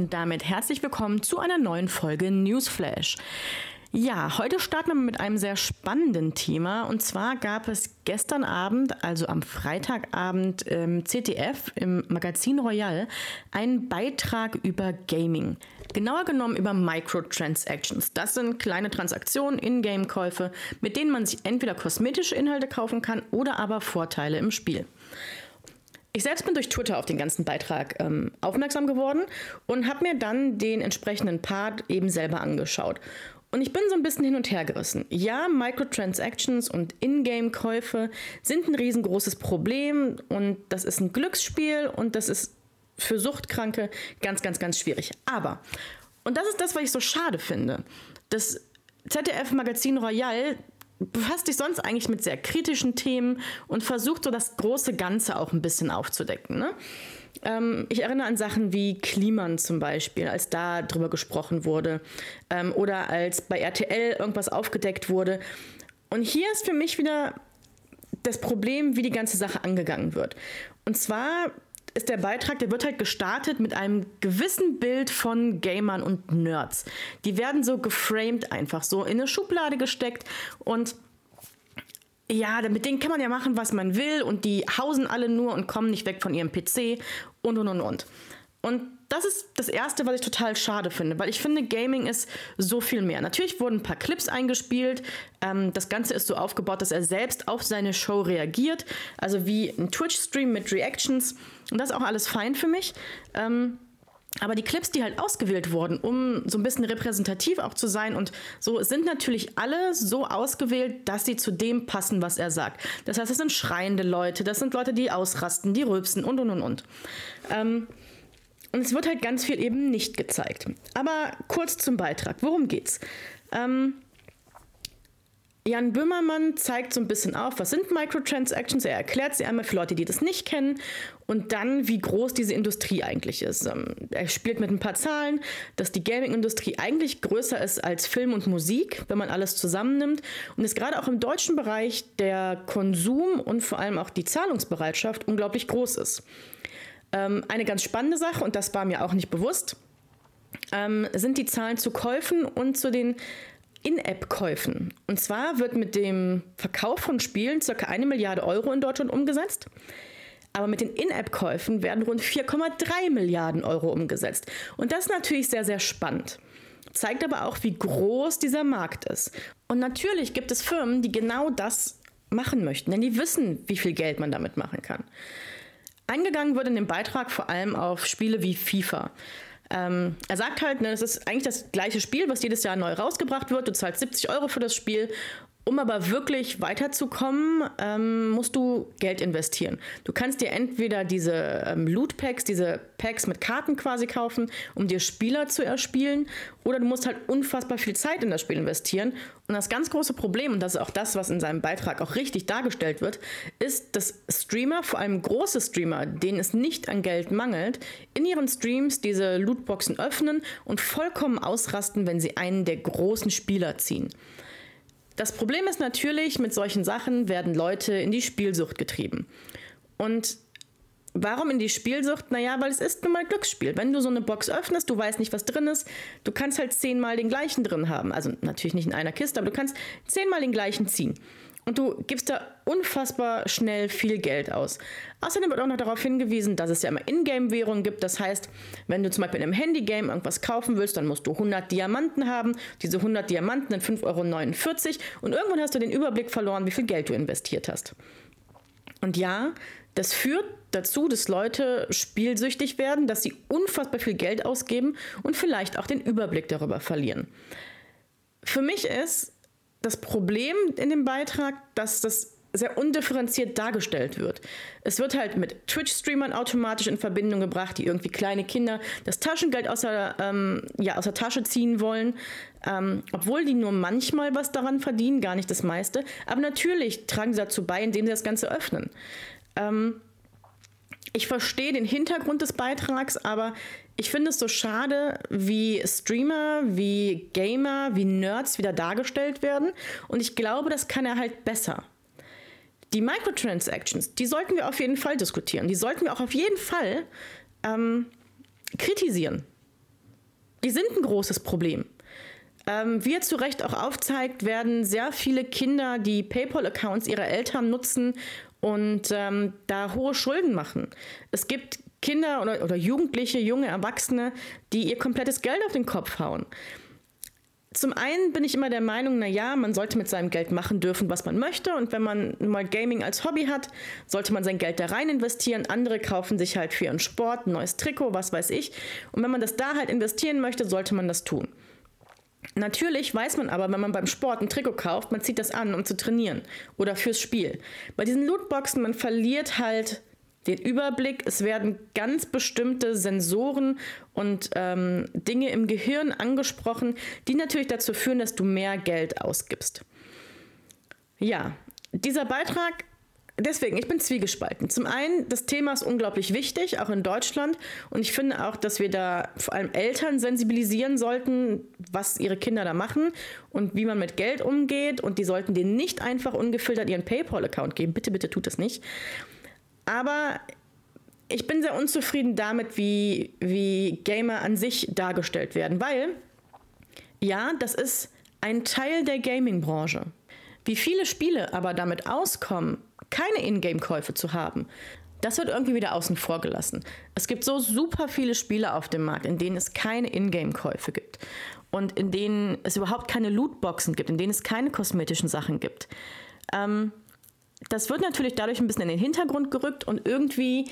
und damit herzlich willkommen zu einer neuen Folge Newsflash. Ja, heute starten wir mit einem sehr spannenden Thema. Und zwar gab es gestern Abend, also am Freitagabend im ZDF, im Magazin Royal, einen Beitrag über Gaming. Genauer genommen über Microtransactions. Das sind kleine Transaktionen, In-Game-Käufe, mit denen man sich entweder kosmetische Inhalte kaufen kann oder aber Vorteile im Spiel. Ich selbst bin durch Twitter auf den ganzen Beitrag ähm, aufmerksam geworden und habe mir dann den entsprechenden Part eben selber angeschaut. Und ich bin so ein bisschen hin und her gerissen. Ja, Microtransactions und Ingame-Käufe sind ein riesengroßes Problem und das ist ein Glücksspiel und das ist für Suchtkranke ganz, ganz, ganz schwierig. Aber, und das ist das, was ich so schade finde, das ZDF-Magazin Royal befasst sich sonst eigentlich mit sehr kritischen Themen und versucht so das große Ganze auch ein bisschen aufzudecken. Ne? Ähm, ich erinnere an Sachen wie Kliman zum Beispiel, als da drüber gesprochen wurde ähm, oder als bei RTL irgendwas aufgedeckt wurde. Und hier ist für mich wieder das Problem, wie die ganze Sache angegangen wird. Und zwar ist der Beitrag, der wird halt gestartet mit einem gewissen Bild von Gamern und Nerds. Die werden so geframed einfach, so in eine Schublade gesteckt und ja, mit denen kann man ja machen, was man will und die hausen alle nur und kommen nicht weg von ihrem PC und und und und. Und das ist das Erste, was ich total schade finde, weil ich finde, Gaming ist so viel mehr. Natürlich wurden ein paar Clips eingespielt. Ähm, das Ganze ist so aufgebaut, dass er selbst auf seine Show reagiert. Also wie ein Twitch-Stream mit Reactions. Und das ist auch alles fein für mich. Ähm, aber die Clips, die halt ausgewählt wurden, um so ein bisschen repräsentativ auch zu sein und so, sind natürlich alle so ausgewählt, dass sie zu dem passen, was er sagt. Das heißt, das sind schreiende Leute, das sind Leute, die ausrasten, die rülpsen und und und und. Ähm, und es wird halt ganz viel eben nicht gezeigt. Aber kurz zum Beitrag. Worum geht's? Ähm, Jan Böhmermann zeigt so ein bisschen auf, was sind Microtransactions. Er erklärt sie einmal für Leute, die das nicht kennen und dann, wie groß diese Industrie eigentlich ist. Ähm, er spielt mit ein paar Zahlen, dass die Gaming-Industrie eigentlich größer ist als Film und Musik, wenn man alles zusammennimmt und ist gerade auch im deutschen Bereich der Konsum und vor allem auch die Zahlungsbereitschaft unglaublich groß ist. Ähm, eine ganz spannende Sache, und das war mir auch nicht bewusst, ähm, sind die Zahlen zu Käufen und zu den In-App-Käufen. Und zwar wird mit dem Verkauf von Spielen ca. eine Milliarde Euro in Deutschland umgesetzt. Aber mit den In-App-Käufen werden rund 4,3 Milliarden Euro umgesetzt. Und das ist natürlich sehr, sehr spannend. Zeigt aber auch, wie groß dieser Markt ist. Und natürlich gibt es Firmen, die genau das machen möchten, denn die wissen, wie viel Geld man damit machen kann. Eingegangen wird in dem Beitrag vor allem auf Spiele wie FIFA. Ähm, er sagt halt, ne, es ist eigentlich das gleiche Spiel, was jedes Jahr neu rausgebracht wird. Du zahlst 70 Euro für das Spiel um aber wirklich weiterzukommen, ähm, musst du Geld investieren. Du kannst dir entweder diese ähm, Loot Packs, diese Packs mit Karten quasi kaufen, um dir Spieler zu erspielen, oder du musst halt unfassbar viel Zeit in das Spiel investieren. Und das ganz große Problem, und das ist auch das, was in seinem Beitrag auch richtig dargestellt wird, ist, dass Streamer, vor allem große Streamer, denen es nicht an Geld mangelt, in ihren Streams diese Lootboxen öffnen und vollkommen ausrasten, wenn sie einen der großen Spieler ziehen. Das Problem ist natürlich, mit solchen Sachen werden Leute in die Spielsucht getrieben. Und Warum in die Spielsucht? Naja, weil es ist nun mal Glücksspiel. Wenn du so eine Box öffnest, du weißt nicht, was drin ist, du kannst halt zehnmal den gleichen drin haben. Also natürlich nicht in einer Kiste, aber du kannst zehnmal den gleichen ziehen. Und du gibst da unfassbar schnell viel Geld aus. Außerdem wird auch noch darauf hingewiesen, dass es ja immer Ingame-Währungen gibt. Das heißt, wenn du zum Beispiel in einem Handy-Game irgendwas kaufen willst, dann musst du 100 Diamanten haben. Diese 100 Diamanten sind 5,49 Euro. Und irgendwann hast du den Überblick verloren, wie viel Geld du investiert hast. Und ja, das führt dazu, dass Leute spielsüchtig werden, dass sie unfassbar viel Geld ausgeben und vielleicht auch den Überblick darüber verlieren. Für mich ist das Problem in dem Beitrag, dass das sehr undifferenziert dargestellt wird. Es wird halt mit Twitch-Streamern automatisch in Verbindung gebracht, die irgendwie kleine Kinder das Taschengeld aus der, ähm, ja, aus der Tasche ziehen wollen, ähm, obwohl die nur manchmal was daran verdienen, gar nicht das meiste. Aber natürlich tragen sie dazu bei, indem sie das Ganze öffnen. Ähm, ich verstehe den Hintergrund des Beitrags, aber ich finde es so schade, wie Streamer, wie Gamer, wie Nerds wieder dargestellt werden. Und ich glaube, das kann er halt besser. Die Microtransactions, die sollten wir auf jeden Fall diskutieren. Die sollten wir auch auf jeden Fall ähm, kritisieren. die sind ein großes Problem. Ähm, wie zu Recht auch aufzeigt, werden sehr viele Kinder die PayPal-Accounts ihrer Eltern nutzen und ähm, da hohe Schulden machen. Es gibt Kinder oder, oder Jugendliche, junge Erwachsene, die ihr komplettes Geld auf den Kopf hauen. Zum einen bin ich immer der Meinung, na ja, man sollte mit seinem Geld machen dürfen, was man möchte. Und wenn man mal Gaming als Hobby hat, sollte man sein Geld da rein investieren. Andere kaufen sich halt für ihren Sport ein neues Trikot, was weiß ich. Und wenn man das da halt investieren möchte, sollte man das tun. Natürlich weiß man aber, wenn man beim Sport ein Trikot kauft, man zieht das an, um zu trainieren oder fürs Spiel. Bei diesen Lootboxen, man verliert halt den Überblick. Es werden ganz bestimmte Sensoren und ähm, Dinge im Gehirn angesprochen, die natürlich dazu führen, dass du mehr Geld ausgibst. Ja, dieser Beitrag, deswegen, ich bin zwiegespalten. Zum einen, das Thema ist unglaublich wichtig, auch in Deutschland. Und ich finde auch, dass wir da vor allem Eltern sensibilisieren sollten, was ihre Kinder da machen und wie man mit Geld umgeht. Und die sollten denen nicht einfach ungefiltert ihren PayPal-Account geben. Bitte, bitte tut das nicht. Aber ich bin sehr unzufrieden damit, wie, wie Gamer an sich dargestellt werden, weil ja, das ist ein Teil der Gaming-Branche. Wie viele Spiele aber damit auskommen, keine Ingame-Käufe zu haben, das wird irgendwie wieder außen vor gelassen. Es gibt so super viele Spiele auf dem Markt, in denen es keine Ingame-Käufe gibt und in denen es überhaupt keine Lootboxen gibt, in denen es keine kosmetischen Sachen gibt. Ähm, das wird natürlich dadurch ein bisschen in den Hintergrund gerückt und irgendwie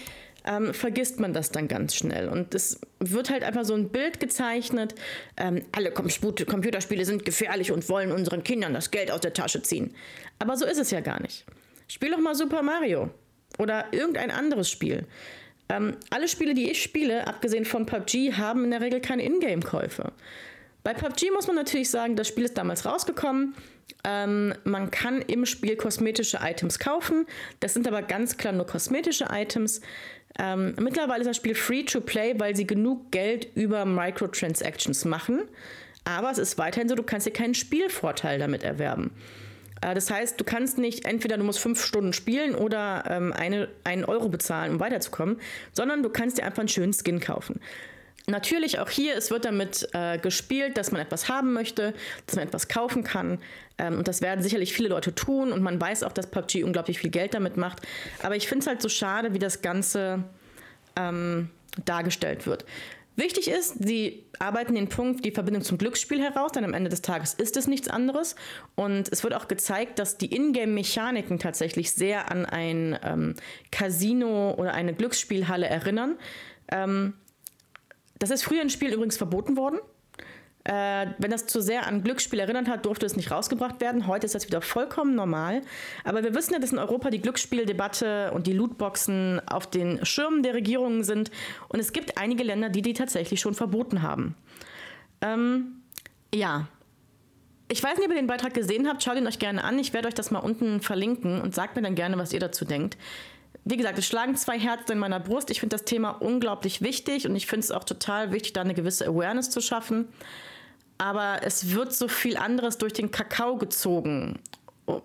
ähm, vergisst man das dann ganz schnell. Und es wird halt einfach so ein Bild gezeichnet, ähm, alle Computerspiele sind gefährlich und wollen unseren Kindern das Geld aus der Tasche ziehen. Aber so ist es ja gar nicht. Spiel doch mal Super Mario oder irgendein anderes Spiel. Ähm, alle Spiele, die ich spiele, abgesehen von PUBG, haben in der Regel keine Ingame-Käufe. Bei PUBG muss man natürlich sagen, das Spiel ist damals rausgekommen. Ähm, man kann im Spiel kosmetische Items kaufen. Das sind aber ganz klar nur kosmetische Items. Ähm, mittlerweile ist das Spiel free to play, weil sie genug Geld über Microtransactions machen. Aber es ist weiterhin so, du kannst dir keinen Spielvorteil damit erwerben. Äh, das heißt, du kannst nicht entweder du musst fünf Stunden spielen oder ähm, eine, einen Euro bezahlen, um weiterzukommen, sondern du kannst dir einfach einen schönen Skin kaufen. Natürlich auch hier, es wird damit äh, gespielt, dass man etwas haben möchte, dass man etwas kaufen kann. Ähm, und das werden sicherlich viele Leute tun. Und man weiß auch, dass PUBG unglaublich viel Geld damit macht. Aber ich finde es halt so schade, wie das Ganze ähm, dargestellt wird. Wichtig ist, sie arbeiten den Punkt, die Verbindung zum Glücksspiel heraus, denn am Ende des Tages ist es nichts anderes. Und es wird auch gezeigt, dass die Ingame-Mechaniken tatsächlich sehr an ein ähm, Casino oder eine Glücksspielhalle erinnern. Ähm, das ist früher in Spielen übrigens verboten worden. Äh, wenn das zu sehr an Glücksspiel erinnert hat, durfte es nicht rausgebracht werden. Heute ist das wieder vollkommen normal. Aber wir wissen ja, dass in Europa die Glücksspieldebatte und die Lootboxen auf den Schirmen der Regierungen sind. Und es gibt einige Länder, die die tatsächlich schon verboten haben. Ähm, ja. Ich weiß nicht, ob ihr den Beitrag gesehen habt. Schaut ihn euch gerne an. Ich werde euch das mal unten verlinken und sagt mir dann gerne, was ihr dazu denkt wie gesagt, es schlagen zwei Herzen in meiner Brust. Ich finde das Thema unglaublich wichtig und ich finde es auch total wichtig, da eine gewisse Awareness zu schaffen. Aber es wird so viel anderes durch den Kakao gezogen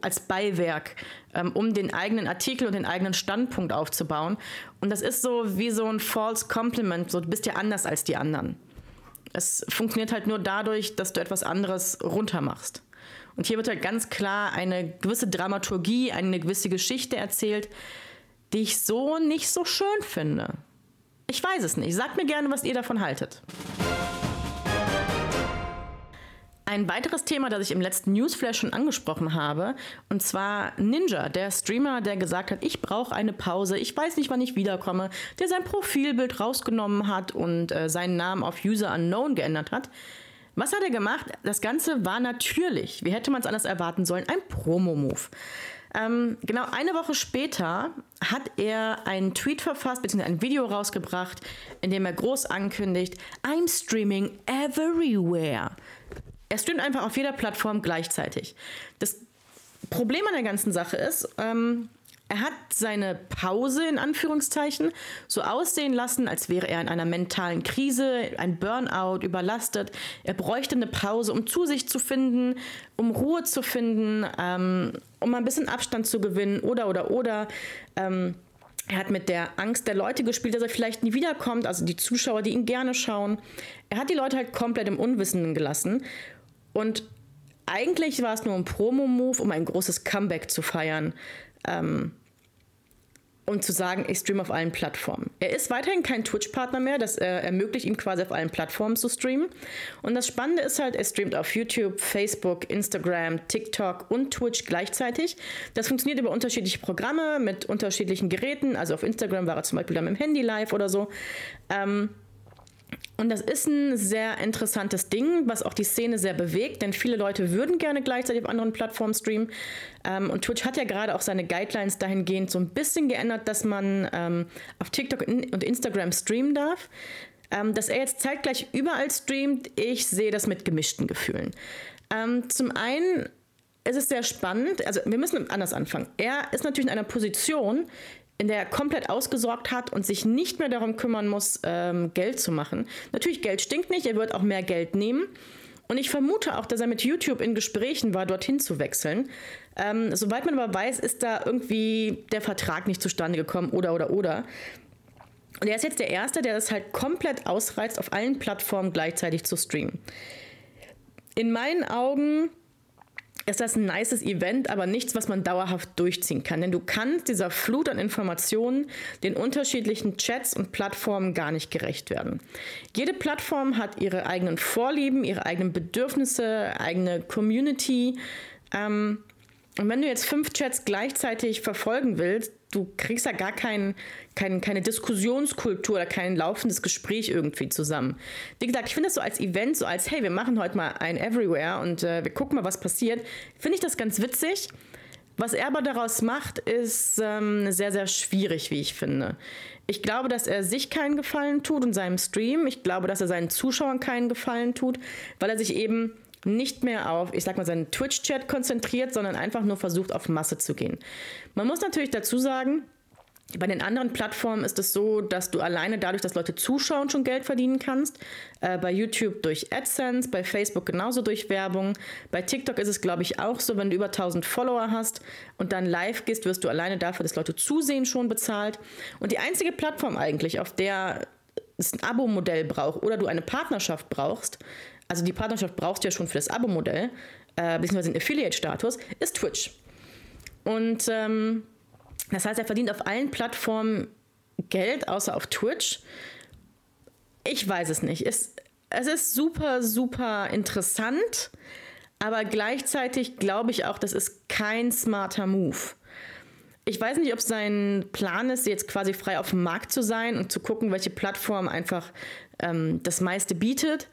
als Beiwerk, ähm, um den eigenen Artikel und den eigenen Standpunkt aufzubauen. Und das ist so wie so ein false compliment, so du bist ja anders als die anderen. Es funktioniert halt nur dadurch, dass du etwas anderes runtermachst. Und hier wird halt ganz klar eine gewisse Dramaturgie, eine gewisse Geschichte erzählt, die ich so nicht so schön finde. Ich weiß es nicht. Sagt mir gerne, was ihr davon haltet. Ein weiteres Thema, das ich im letzten Newsflash schon angesprochen habe, und zwar Ninja, der Streamer, der gesagt hat, ich brauche eine Pause, ich weiß nicht, wann ich wiederkomme, der sein Profilbild rausgenommen hat und äh, seinen Namen auf User Unknown geändert hat. Was hat er gemacht? Das Ganze war natürlich, wie hätte man es anders erwarten sollen, ein Promo-Move. Ähm, genau eine Woche später hat er einen Tweet verfasst, beziehungsweise ein Video rausgebracht, in dem er groß ankündigt, I'm streaming everywhere. Er streamt einfach auf jeder Plattform gleichzeitig. Das Problem an der ganzen Sache ist, ähm, er hat seine Pause in Anführungszeichen so aussehen lassen, als wäre er in einer mentalen Krise, ein Burnout, überlastet. Er bräuchte eine Pause, um zu sich zu finden, um Ruhe zu finden, ähm, um ein bisschen Abstand zu gewinnen oder oder oder. Ähm, Er hat mit der Angst der Leute gespielt, dass er vielleicht nie wiederkommt, also die Zuschauer, die ihn gerne schauen. Er hat die Leute halt komplett im Unwissenden gelassen. Und eigentlich war es nur ein Promo-Move, um ein großes Comeback zu feiern. Ähm, um zu sagen, ich streame auf allen Plattformen. Er ist weiterhin kein Twitch-Partner mehr, das äh, ermöglicht ihm quasi auf allen Plattformen zu streamen. Und das Spannende ist halt, er streamt auf YouTube, Facebook, Instagram, TikTok und Twitch gleichzeitig. Das funktioniert über unterschiedliche Programme mit unterschiedlichen Geräten. Also auf Instagram war er zum Beispiel dann mit dem Handy live oder so. Ähm, und das ist ein sehr interessantes Ding, was auch die Szene sehr bewegt, denn viele Leute würden gerne gleichzeitig auf anderen Plattformen streamen. Ähm, und Twitch hat ja gerade auch seine Guidelines dahingehend so ein bisschen geändert, dass man ähm, auf TikTok und Instagram streamen darf. Ähm, dass er jetzt zeitgleich überall streamt, ich sehe das mit gemischten Gefühlen. Ähm, zum einen ist es sehr spannend, also wir müssen anders anfangen. Er ist natürlich in einer Position, in der er komplett ausgesorgt hat und sich nicht mehr darum kümmern muss, ähm, Geld zu machen. Natürlich, Geld stinkt nicht, er wird auch mehr Geld nehmen. Und ich vermute auch, dass er mit YouTube in Gesprächen war, dorthin zu wechseln. Ähm, soweit man aber weiß, ist da irgendwie der Vertrag nicht zustande gekommen oder oder oder. Und er ist jetzt der Erste, der das halt komplett ausreizt, auf allen Plattformen gleichzeitig zu streamen. In meinen Augen ist das ein nices Event, aber nichts, was man dauerhaft durchziehen kann. Denn du kannst dieser Flut an Informationen, den unterschiedlichen Chats und Plattformen gar nicht gerecht werden. Jede Plattform hat ihre eigenen Vorlieben, ihre eigenen Bedürfnisse, eigene Community. Ähm, und wenn du jetzt fünf Chats gleichzeitig verfolgen willst, du kriegst ja gar kein, kein, keine Diskussionskultur oder kein laufendes Gespräch irgendwie zusammen. Wie gesagt, ich finde das so als Event, so als, hey, wir machen heute mal ein Everywhere und äh, wir gucken mal, was passiert, finde ich das ganz witzig. Was er aber daraus macht, ist ähm, sehr, sehr schwierig, wie ich finde. Ich glaube, dass er sich keinen Gefallen tut und seinem Stream. Ich glaube, dass er seinen Zuschauern keinen Gefallen tut, weil er sich eben nicht mehr auf, ich sag mal, seinen Twitch-Chat konzentriert, sondern einfach nur versucht, auf Masse zu gehen. Man muss natürlich dazu sagen, bei den anderen Plattformen ist es so, dass du alleine dadurch, dass Leute zuschauen, schon Geld verdienen kannst. Äh, bei YouTube durch AdSense, bei Facebook genauso durch Werbung. Bei TikTok ist es, glaube ich, auch so, wenn du über 1000 Follower hast und dann live gehst, wirst du alleine dafür, dass Leute zusehen, schon bezahlt. Und die einzige Plattform eigentlich, auf der es ein Abo-Modell braucht oder du eine Partnerschaft brauchst, also die Partnerschaft brauchst du ja schon für das Abo-Modell, äh, beziehungsweise den Affiliate-Status, ist Twitch. Und ähm, das heißt, er verdient auf allen Plattformen Geld, außer auf Twitch. Ich weiß es nicht. Es, es ist super, super interessant, aber gleichzeitig glaube ich auch, das ist kein smarter Move. Ich weiß nicht, ob sein Plan ist, jetzt quasi frei auf dem Markt zu sein und zu gucken, welche Plattform einfach ähm, das meiste bietet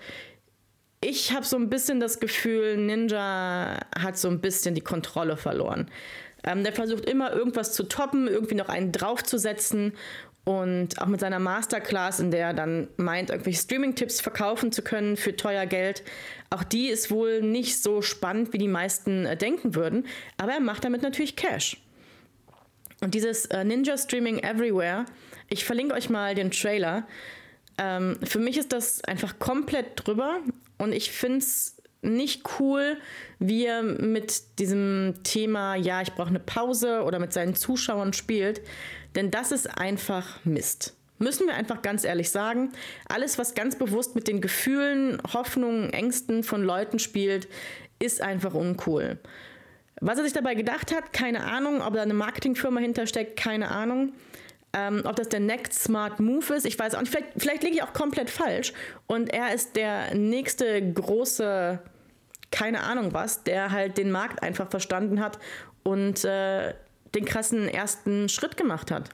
ich habe so ein bisschen das Gefühl, Ninja hat so ein bisschen die Kontrolle verloren. Ähm, der versucht immer irgendwas zu toppen, irgendwie noch einen draufzusetzen und auch mit seiner Masterclass, in der er dann meint, irgendwelche Streaming-Tipps verkaufen zu können für teuer Geld. Auch die ist wohl nicht so spannend, wie die meisten äh, denken würden, aber er macht damit natürlich Cash. Und dieses äh, Ninja Streaming Everywhere, ich verlinke euch mal den Trailer. Ähm, für mich ist das einfach komplett drüber und ich finde es nicht cool, wie er mit diesem Thema, ja, ich brauche eine Pause oder mit seinen Zuschauern spielt. Denn das ist einfach Mist. Müssen wir einfach ganz ehrlich sagen. Alles, was ganz bewusst mit den Gefühlen, Hoffnungen, Ängsten von Leuten spielt, ist einfach uncool. Was er sich dabei gedacht hat, keine Ahnung. Ob da eine Marketingfirma hintersteckt, keine Ahnung. Ähm, ob das der Next Smart Move ist, ich weiß auch nicht. Vielleicht, vielleicht liege ich auch komplett falsch. Und er ist der nächste große, keine Ahnung was, der halt den Markt einfach verstanden hat und äh, den krassen ersten Schritt gemacht hat.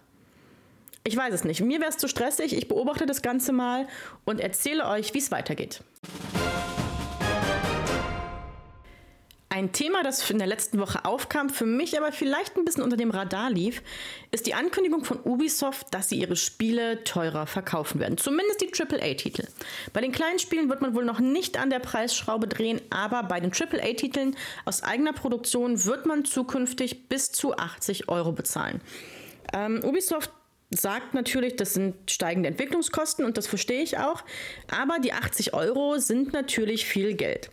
Ich weiß es nicht. Mir wäre es zu stressig. Ich beobachte das Ganze mal und erzähle euch, wie es weitergeht. Ein Thema, das in der letzten Woche aufkam, für mich aber vielleicht ein bisschen unter dem Radar lief, ist die Ankündigung von Ubisoft, dass sie ihre Spiele teurer verkaufen werden. Zumindest die AAA-Titel. Bei den kleinen Spielen wird man wohl noch nicht an der Preisschraube drehen, aber bei den AAA-Titeln aus eigener Produktion wird man zukünftig bis zu 80 Euro bezahlen. Ähm, Ubisoft sagt natürlich, das sind steigende Entwicklungskosten und das verstehe ich auch, aber die 80 Euro sind natürlich viel Geld.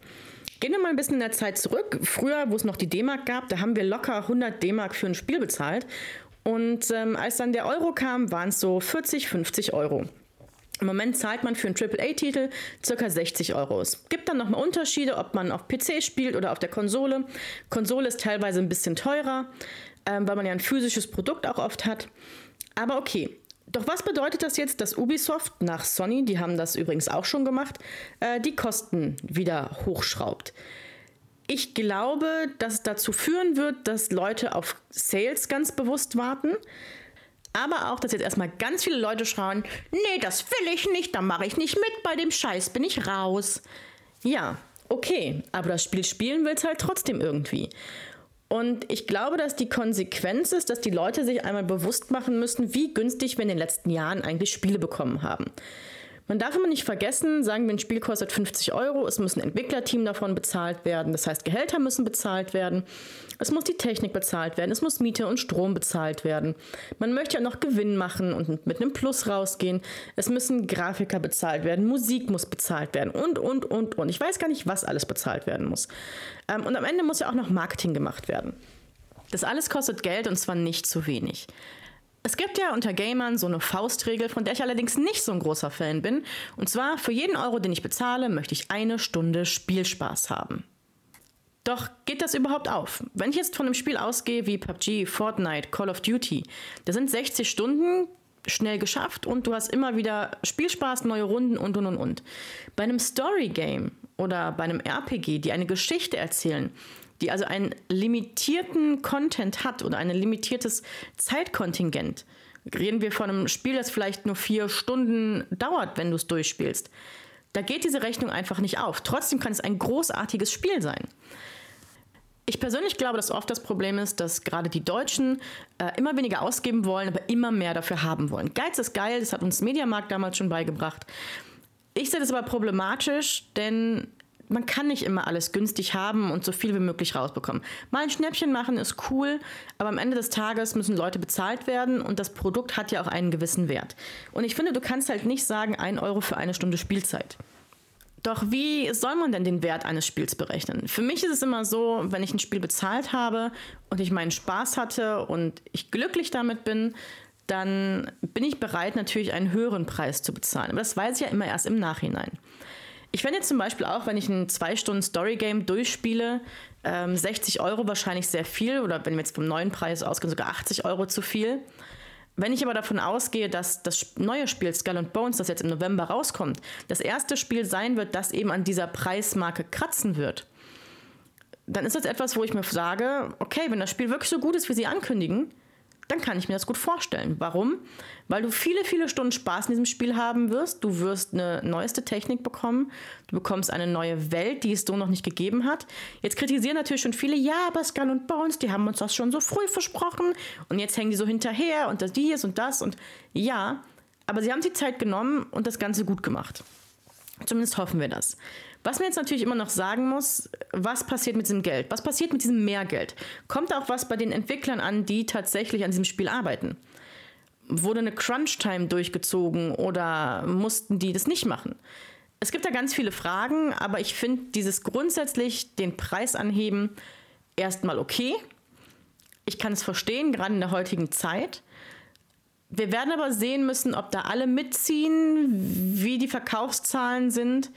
Gehen wir mal ein bisschen in der Zeit zurück. Früher, wo es noch die D-Mark gab, da haben wir locker 100 D-Mark für ein Spiel bezahlt. Und ähm, als dann der Euro kam, waren es so 40, 50 Euro. Im Moment zahlt man für einen AAA-Titel ca. 60 Euro. Es gibt dann nochmal Unterschiede, ob man auf PC spielt oder auf der Konsole. Konsole ist teilweise ein bisschen teurer, ähm, weil man ja ein physisches Produkt auch oft hat. Aber okay. Doch was bedeutet das jetzt, dass Ubisoft nach Sony, die haben das übrigens auch schon gemacht, äh, die Kosten wieder hochschraubt? Ich glaube, dass es dazu führen wird, dass Leute auf Sales ganz bewusst warten. Aber auch, dass jetzt erstmal ganz viele Leute schreien, nee, das will ich nicht, da mache ich nicht mit, bei dem Scheiß bin ich raus. Ja, okay, aber das Spiel spielen will es halt trotzdem irgendwie. Und ich glaube, dass die Konsequenz ist, dass die Leute sich einmal bewusst machen müssen, wie günstig wir in den letzten Jahren eigentlich Spiele bekommen haben. Man darf immer nicht vergessen, sagen wir, ein Spiel kostet 50 Euro, es muss ein Entwicklerteam davon bezahlt werden, das heißt Gehälter müssen bezahlt werden, es muss die Technik bezahlt werden, es muss Miete und Strom bezahlt werden. Man möchte ja noch Gewinn machen und mit einem Plus rausgehen, es müssen Grafiker bezahlt werden, Musik muss bezahlt werden und, und, und, und. Ich weiß gar nicht, was alles bezahlt werden muss. Ähm, und am Ende muss ja auch noch Marketing gemacht werden. Das alles kostet Geld und zwar nicht zu wenig. Es gibt ja unter Gamern so eine Faustregel, von der ich allerdings nicht so ein großer Fan bin. Und zwar, für jeden Euro, den ich bezahle, möchte ich eine Stunde Spielspaß haben. Doch geht das überhaupt auf? Wenn ich jetzt von einem Spiel ausgehe wie PUBG, Fortnite, Call of Duty, da sind 60 Stunden schnell geschafft und du hast immer wieder Spielspaß, neue Runden und und und und. Bei einem Story Game oder bei einem RPG, die eine Geschichte erzählen, die also einen limitierten Content hat oder ein limitiertes Zeitkontingent, reden wir von einem Spiel, das vielleicht nur vier Stunden dauert, wenn du es durchspielst. Da geht diese Rechnung einfach nicht auf. Trotzdem kann es ein großartiges Spiel sein. Ich persönlich glaube, dass oft das Problem ist, dass gerade die Deutschen äh, immer weniger ausgeben wollen, aber immer mehr dafür haben wollen. Geiz ist geil, das hat uns Mediamarkt damals schon beigebracht. Ich sehe das aber problematisch, denn man kann nicht immer alles günstig haben und so viel wie möglich rausbekommen. Mal ein Schnäppchen machen ist cool, aber am Ende des Tages müssen Leute bezahlt werden und das Produkt hat ja auch einen gewissen Wert. Und ich finde, du kannst halt nicht sagen, ein Euro für eine Stunde Spielzeit. Doch wie soll man denn den Wert eines Spiels berechnen? Für mich ist es immer so, wenn ich ein Spiel bezahlt habe und ich meinen Spaß hatte und ich glücklich damit bin, dann bin ich bereit, natürlich einen höheren Preis zu bezahlen. Aber das weiß ich ja immer erst im Nachhinein. Ich fände jetzt zum Beispiel auch, wenn ich ein zwei Stunden Story-Game durchspiele, ähm, 60 Euro wahrscheinlich sehr viel oder wenn wir jetzt vom neuen Preis ausgehen, sogar 80 Euro zu viel. Wenn ich aber davon ausgehe, dass das neue Spiel Skull and Bones, das jetzt im November rauskommt, das erste Spiel sein wird, das eben an dieser Preismarke kratzen wird, dann ist das etwas, wo ich mir sage, okay, wenn das Spiel wirklich so gut ist, wie sie ankündigen, dann kann ich mir das gut vorstellen. Warum? Weil du viele, viele Stunden Spaß in diesem Spiel haben wirst. Du wirst eine neueste Technik bekommen. Du bekommst eine neue Welt, die es so noch nicht gegeben hat. Jetzt kritisieren natürlich schon viele, ja, aber Skull und Bones, die haben uns das schon so früh versprochen. Und jetzt hängen die so hinterher und das dies und das und ja. Aber sie haben die Zeit genommen und das Ganze gut gemacht. Zumindest hoffen wir das. Was man jetzt natürlich immer noch sagen muss, was passiert mit diesem Geld? Was passiert mit diesem Mehrgeld? Kommt auch was bei den Entwicklern an, die tatsächlich an diesem Spiel arbeiten? Wurde eine Crunch-Time durchgezogen oder mussten die das nicht machen? Es gibt da ganz viele Fragen, aber ich finde dieses grundsätzlich den Preis anheben erstmal okay. Ich kann es verstehen, gerade in der heutigen Zeit. Wir werden aber sehen müssen, ob da alle mitziehen, wie die Verkaufszahlen sind.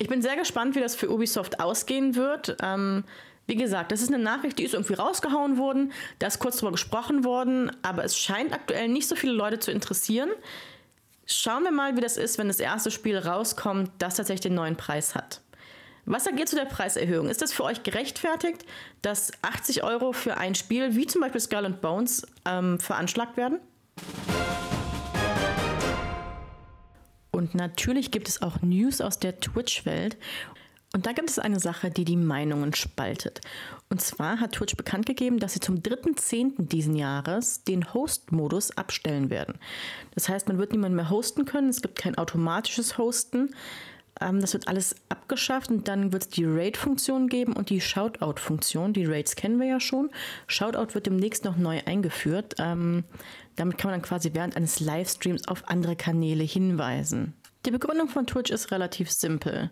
Ich bin sehr gespannt, wie das für Ubisoft ausgehen wird. Ähm, wie gesagt, das ist eine Nachricht, die ist irgendwie rausgehauen worden, da ist kurz drüber gesprochen worden, aber es scheint aktuell nicht so viele Leute zu interessieren. Schauen wir mal, wie das ist, wenn das erste Spiel rauskommt, das tatsächlich den neuen Preis hat. Was sagt ihr zu der Preiserhöhung? Ist das für euch gerechtfertigt, dass 80 Euro für ein Spiel wie zum Beispiel Skull and Bones ähm, veranschlagt werden? Und natürlich gibt es auch News aus der Twitch-Welt. Und da gibt es eine Sache, die die Meinungen spaltet. Und zwar hat Twitch bekannt gegeben, dass sie zum 3.10. diesen Jahres den Host-Modus abstellen werden. Das heißt, man wird niemand mehr hosten können. Es gibt kein automatisches Hosten. Ähm, das wird alles abgeschafft und dann wird es die Raid-Funktion geben und die Shoutout-Funktion. Die Raids kennen wir ja schon. Shoutout wird demnächst noch neu eingeführt. Ähm, damit kann man dann quasi während eines Livestreams auf andere Kanäle hinweisen. Die Begründung von Twitch ist relativ simpel.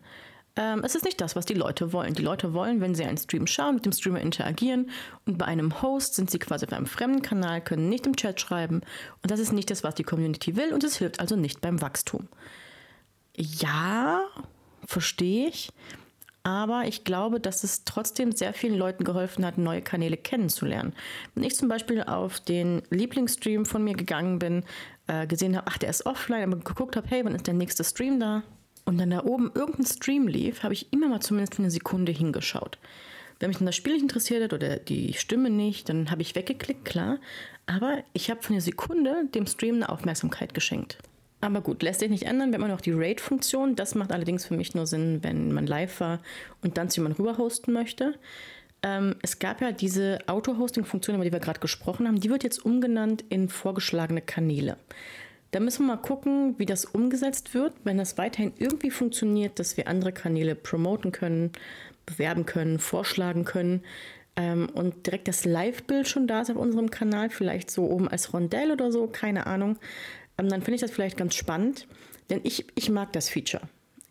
ähm, es ist nicht das, was die Leute wollen. Die Leute wollen, wenn sie einen Stream schauen, mit dem Streamer interagieren und bei einem Host sind sie quasi auf einem fremden Kanal, können nicht im Chat schreiben und das ist nicht das, was die Community will und es hilft also nicht beim Wachstum. Ja, verstehe ich. Aber ich glaube, dass es trotzdem sehr vielen Leuten geholfen hat, neue Kanäle kennenzulernen. Wenn ich zum Beispiel auf den Lieblingsstream von mir gegangen bin, äh, gesehen habe, ach, der ist offline, aber geguckt habe, hey, wann ist der nächste Stream da? Und dann da oben irgendein Stream lief, habe ich immer mal zumindest für eine Sekunde hingeschaut. Wenn mich dann das Spiel nicht interessiert hat oder die Stimme nicht, dann habe ich weggeklickt, klar. Aber ich habe für eine Sekunde dem Stream eine Aufmerksamkeit geschenkt. Aber gut, lässt sich nicht ändern. Wir haben noch die Raid-Funktion. Das macht allerdings für mich nur Sinn, wenn man live war und dann zu jemandem rüber hosten möchte. Ähm, es gab ja diese Auto-Hosting-Funktion, über die wir gerade gesprochen haben. Die wird jetzt umgenannt in vorgeschlagene Kanäle. Da müssen wir mal gucken, wie das umgesetzt wird. Wenn das weiterhin irgendwie funktioniert, dass wir andere Kanäle promoten können, bewerben können, vorschlagen können ähm, und direkt das Live-Bild schon da ist auf unserem Kanal, vielleicht so oben als Rondell oder so, keine Ahnung, dann finde ich das vielleicht ganz spannend, denn ich, ich mag das Feature.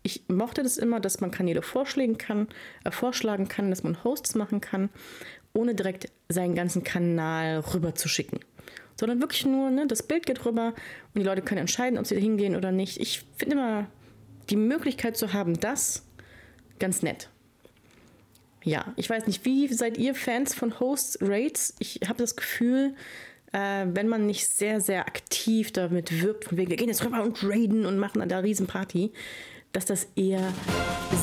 Ich mochte das immer, dass man Kanäle vorschlagen kann, äh, vorschlagen kann, dass man Hosts machen kann, ohne direkt seinen ganzen Kanal rüber zu schicken sondern wirklich nur, ne, das Bild geht rüber und die Leute können entscheiden, ob sie da hingehen oder nicht. Ich finde immer die Möglichkeit zu haben, das ganz nett. Ja, ich weiß nicht, wie seid ihr Fans von Host Rates? Ich habe das Gefühl, äh, wenn man nicht sehr, sehr aktiv damit wirbt, von wegen, wir gehen jetzt rüber und raiden und machen da Riesenparty, dass das eher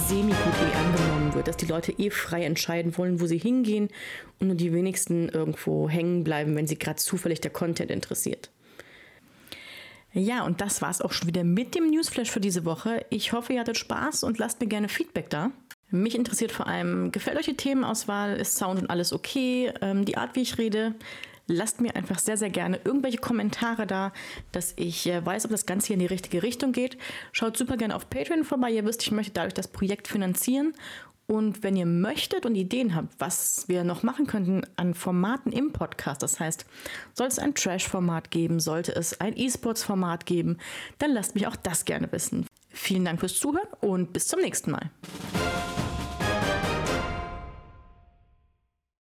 semi-gut angenommen wird, dass die Leute eh frei entscheiden wollen, wo sie hingehen und nur die wenigsten irgendwo hängen bleiben, wenn sie gerade zufällig der Content interessiert. Ja, und das war es auch schon wieder mit dem Newsflash für diese Woche. Ich hoffe, ihr hattet Spaß und lasst mir gerne Feedback da. Mich interessiert vor allem, gefällt euch die Themenauswahl? Ist Sound und alles okay? Ähm, die Art, wie ich rede? Lasst mir einfach sehr, sehr gerne irgendwelche Kommentare da, dass ich äh, weiß, ob das Ganze hier in die richtige Richtung geht. Schaut super gerne auf Patreon vorbei. Ihr wisst, ich möchte dadurch das Projekt finanzieren. Und wenn ihr möchtet und Ideen habt, was wir noch machen könnten an Formaten im Podcast, das heißt, soll es ein Trash-Format geben, sollte es ein E-Sports-Format geben, dann lasst mich auch das gerne wissen. Vielen Dank fürs Zuhören und bis zum nächsten Mal.